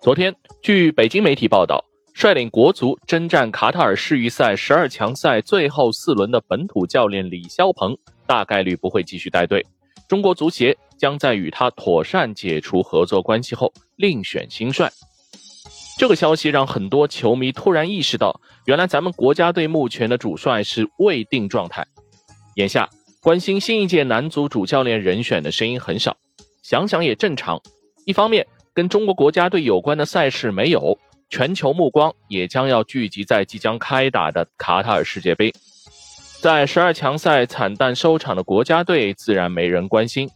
昨天，据北京媒体报道，率领国足征战卡塔尔世预赛十二强赛最后四轮的本土教练李霄鹏大概率不会继续带队，中国足协将在与他妥善解除合作关系后另选新帅。这个消息让很多球迷突然意识到，原来咱们国家队目前的主帅是未定状态。眼下，关心新一届男足主教练人选的声音很少，想想也正常。一方面，跟中国国家队有关的赛事没有，全球目光也将要聚集在即将开打的卡塔尔世界杯。在十二强赛惨淡收场的国家队，自然没人关心。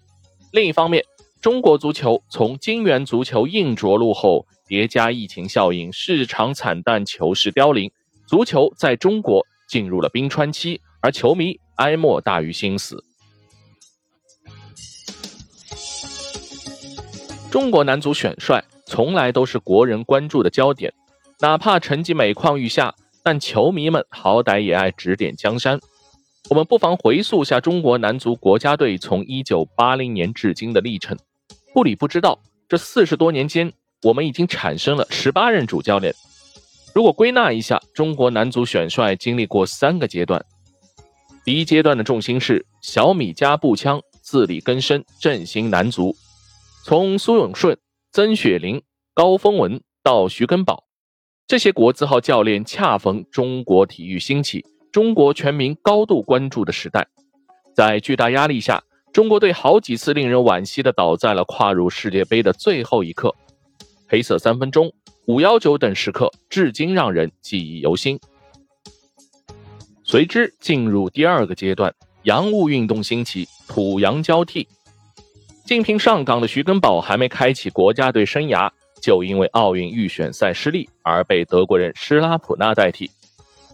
另一方面，中国足球从金元足球硬着陆后，叠加疫情效应，市场惨淡，球市凋零，足球在中国进入了冰川期，而球迷哀莫大于心死。中国男足选帅从来都是国人关注的焦点，哪怕成绩每况愈下，但球迷们好歹也爱指点江山。我们不妨回溯下中国男足国家队从1980年至今的历程。不理不知道，这四十多年间，我们已经产生了十八任主教练。如果归纳一下，中国男足选帅经历过三个阶段。第一阶段的重心是小米加步枪，自力更生，振兴男足。从苏永顺、曾雪林、高峰文到徐根宝，这些国字号教练恰逢中国体育兴起、中国全民高度关注的时代。在巨大压力下，中国队好几次令人惋惜地倒在了跨入世界杯的最后一刻。黑色三分钟、五幺九等时刻，至今让人记忆犹新。随之进入第二个阶段，洋务运动兴起，土洋交替。竞聘上岗的徐根宝还没开启国家队生涯，就因为奥运预选赛失利而被德国人施拉普纳代替。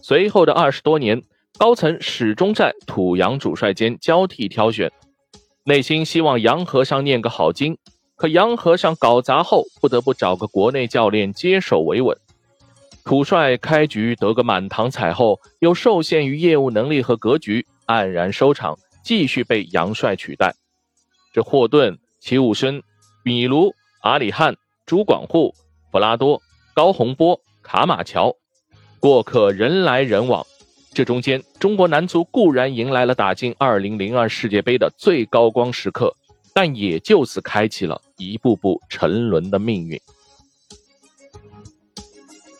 随后的二十多年，高层始终在土洋主帅间交替挑选，内心希望洋和尚念个好经，可洋和尚搞砸后，不得不找个国内教练接手维稳。土帅开局得个满堂彩后，又受限于业务能力和格局，黯然收场，继续被杨帅取代。霍顿、齐武生、米卢、阿里汉、朱广沪、弗拉多、高洪波、卡马乔，过客人来人往。这中间，中国男足固然迎来了打进2002世界杯的最高光时刻，但也就此开启了一步步沉沦的命运。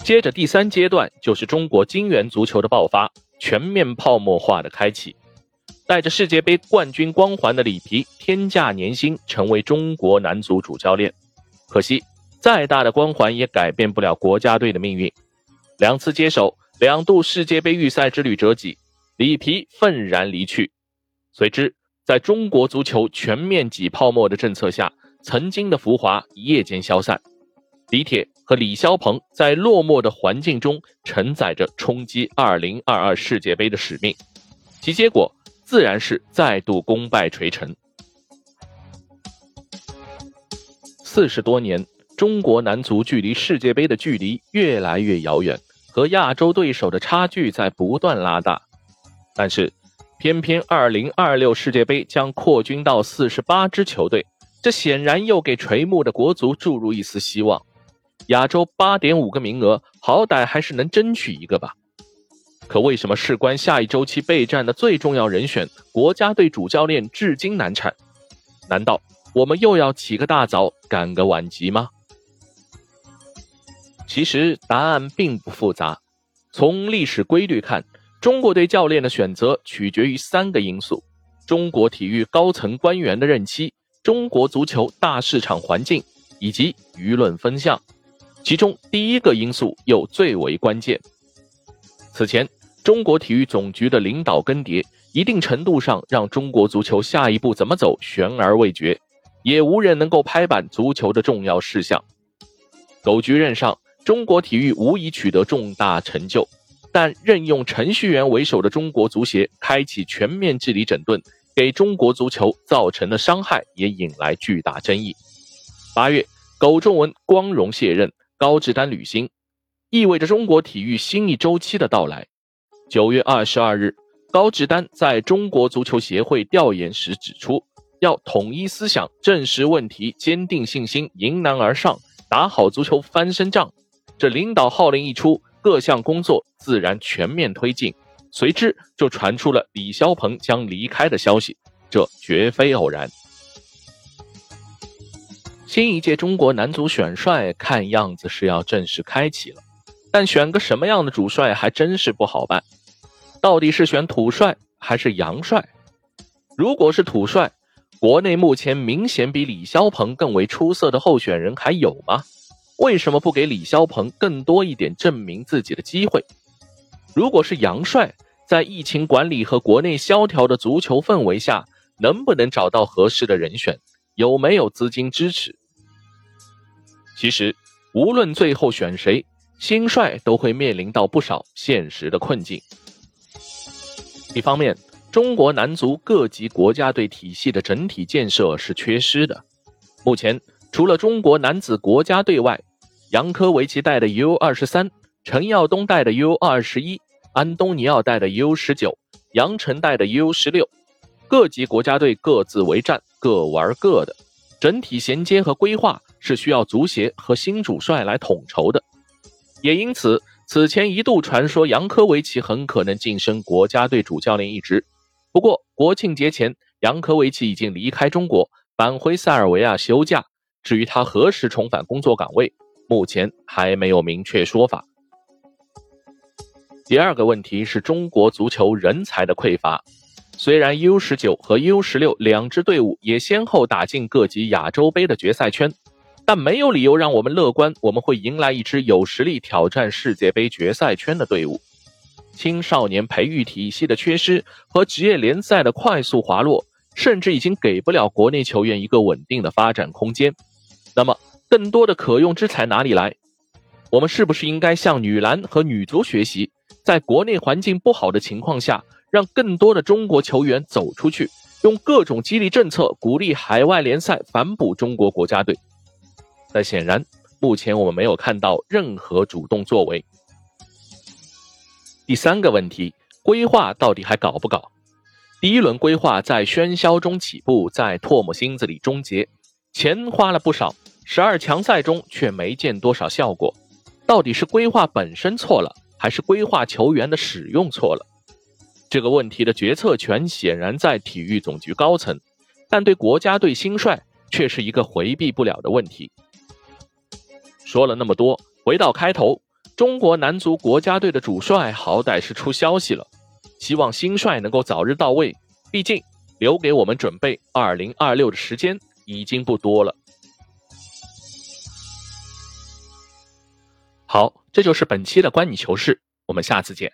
接着，第三阶段就是中国金元足球的爆发，全面泡沫化的开启。带着世界杯冠军光环的里皮天价年薪成为中国男足主教练，可惜再大的光环也改变不了国家队的命运。两次接手，两度世界杯预赛之旅折戟，里皮愤然离去。随之，在中国足球全面挤泡沫的政策下，曾经的浮华一夜间消散。李铁和李霄鹏在落寞的环境中承载着冲击2022世界杯的使命，其结果。自然是再度功败垂成。四十多年，中国男足距离世界杯的距离越来越遥远，和亚洲对手的差距在不断拉大。但是，偏偏二零二六世界杯将扩军到四十八支球队，这显然又给垂暮的国足注入一丝希望。亚洲八点五个名额，好歹还是能争取一个吧。可为什么事关下一周期备战的最重要人选国家队主教练至今难产？难道我们又要起个大早赶个晚集吗？其实答案并不复杂。从历史规律看，中国队教练的选择取决于三个因素：中国体育高层官员的任期、中国足球大市场环境以及舆论风向。其中第一个因素又最为关键。此前。中国体育总局的领导更迭，一定程度上让中国足球下一步怎么走悬而未决，也无人能够拍板足球的重要事项。狗局任上，中国体育无疑取得重大成就，但任用程序员为首的中国足协开启全面治理整顿，给中国足球造成的伤害也引来巨大争议。八月，苟仲文光荣卸任，高志丹履新，意味着中国体育新一周期的到来。九月二十二日，高志丹在中国足球协会调研时指出，要统一思想，正视问题，坚定信心，迎难而上，打好足球翻身仗。这领导号令一出，各项工作自然全面推进。随之就传出了李霄鹏将离开的消息，这绝非偶然。新一届中国男足选帅看样子是要正式开启了，但选个什么样的主帅还真是不好办。到底是选土帅还是洋帅？如果是土帅，国内目前明显比李霄鹏更为出色的候选人还有吗？为什么不给李霄鹏更多一点证明自己的机会？如果是洋帅，在疫情管理和国内萧条的足球氛围下，能不能找到合适的人选？有没有资金支持？其实，无论最后选谁，新帅都会面临到不少现实的困境。一方面，中国男足各级国家队体系的整体建设是缺失的。目前，除了中国男子国家队外，杨科维奇带的 U 二十三。陈耀东带的 U 二十一，安东尼奥带的 U 十九，杨晨带的 U 十六，各级国家队各自为战，各玩各的，整体衔接和规划是需要足协和新主帅来统筹的。也因此，此前一度传说杨科维奇很可能晋升国家队主教练一职。不过，国庆节前，杨科维奇已经离开中国，返回塞尔维亚休假。至于他何时重返工作岗位，目前还没有明确说法。第二个问题是中国足球人才的匮乏。虽然 U 十九和 U 十六两支队伍也先后打进各级亚洲杯的决赛圈，但没有理由让我们乐观，我们会迎来一支有实力挑战世界杯决赛圈的队伍。青少年培育体系的缺失和职业联赛的快速滑落，甚至已经给不了国内球员一个稳定的发展空间。那么，更多的可用之才哪里来？我们是不是应该向女篮和女足学习？在国内环境不好的情况下，让更多的中国球员走出去，用各种激励政策鼓励海外联赛反哺中国国家队。但显然，目前我们没有看到任何主动作为。第三个问题，规划到底还搞不搞？第一轮规划在喧嚣中起步，在唾沫星子里终结，钱花了不少，十二强赛中却没见多少效果。到底是规划本身错了？还是规划球员的使用错了，这个问题的决策权显然在体育总局高层，但对国家队新帅却是一个回避不了的问题。说了那么多，回到开头，中国男足国家队的主帅好歹是出消息了，希望新帅能够早日到位，毕竟留给我们准备二零二六的时间已经不多了。好，这就是本期的关你球事，我们下次见。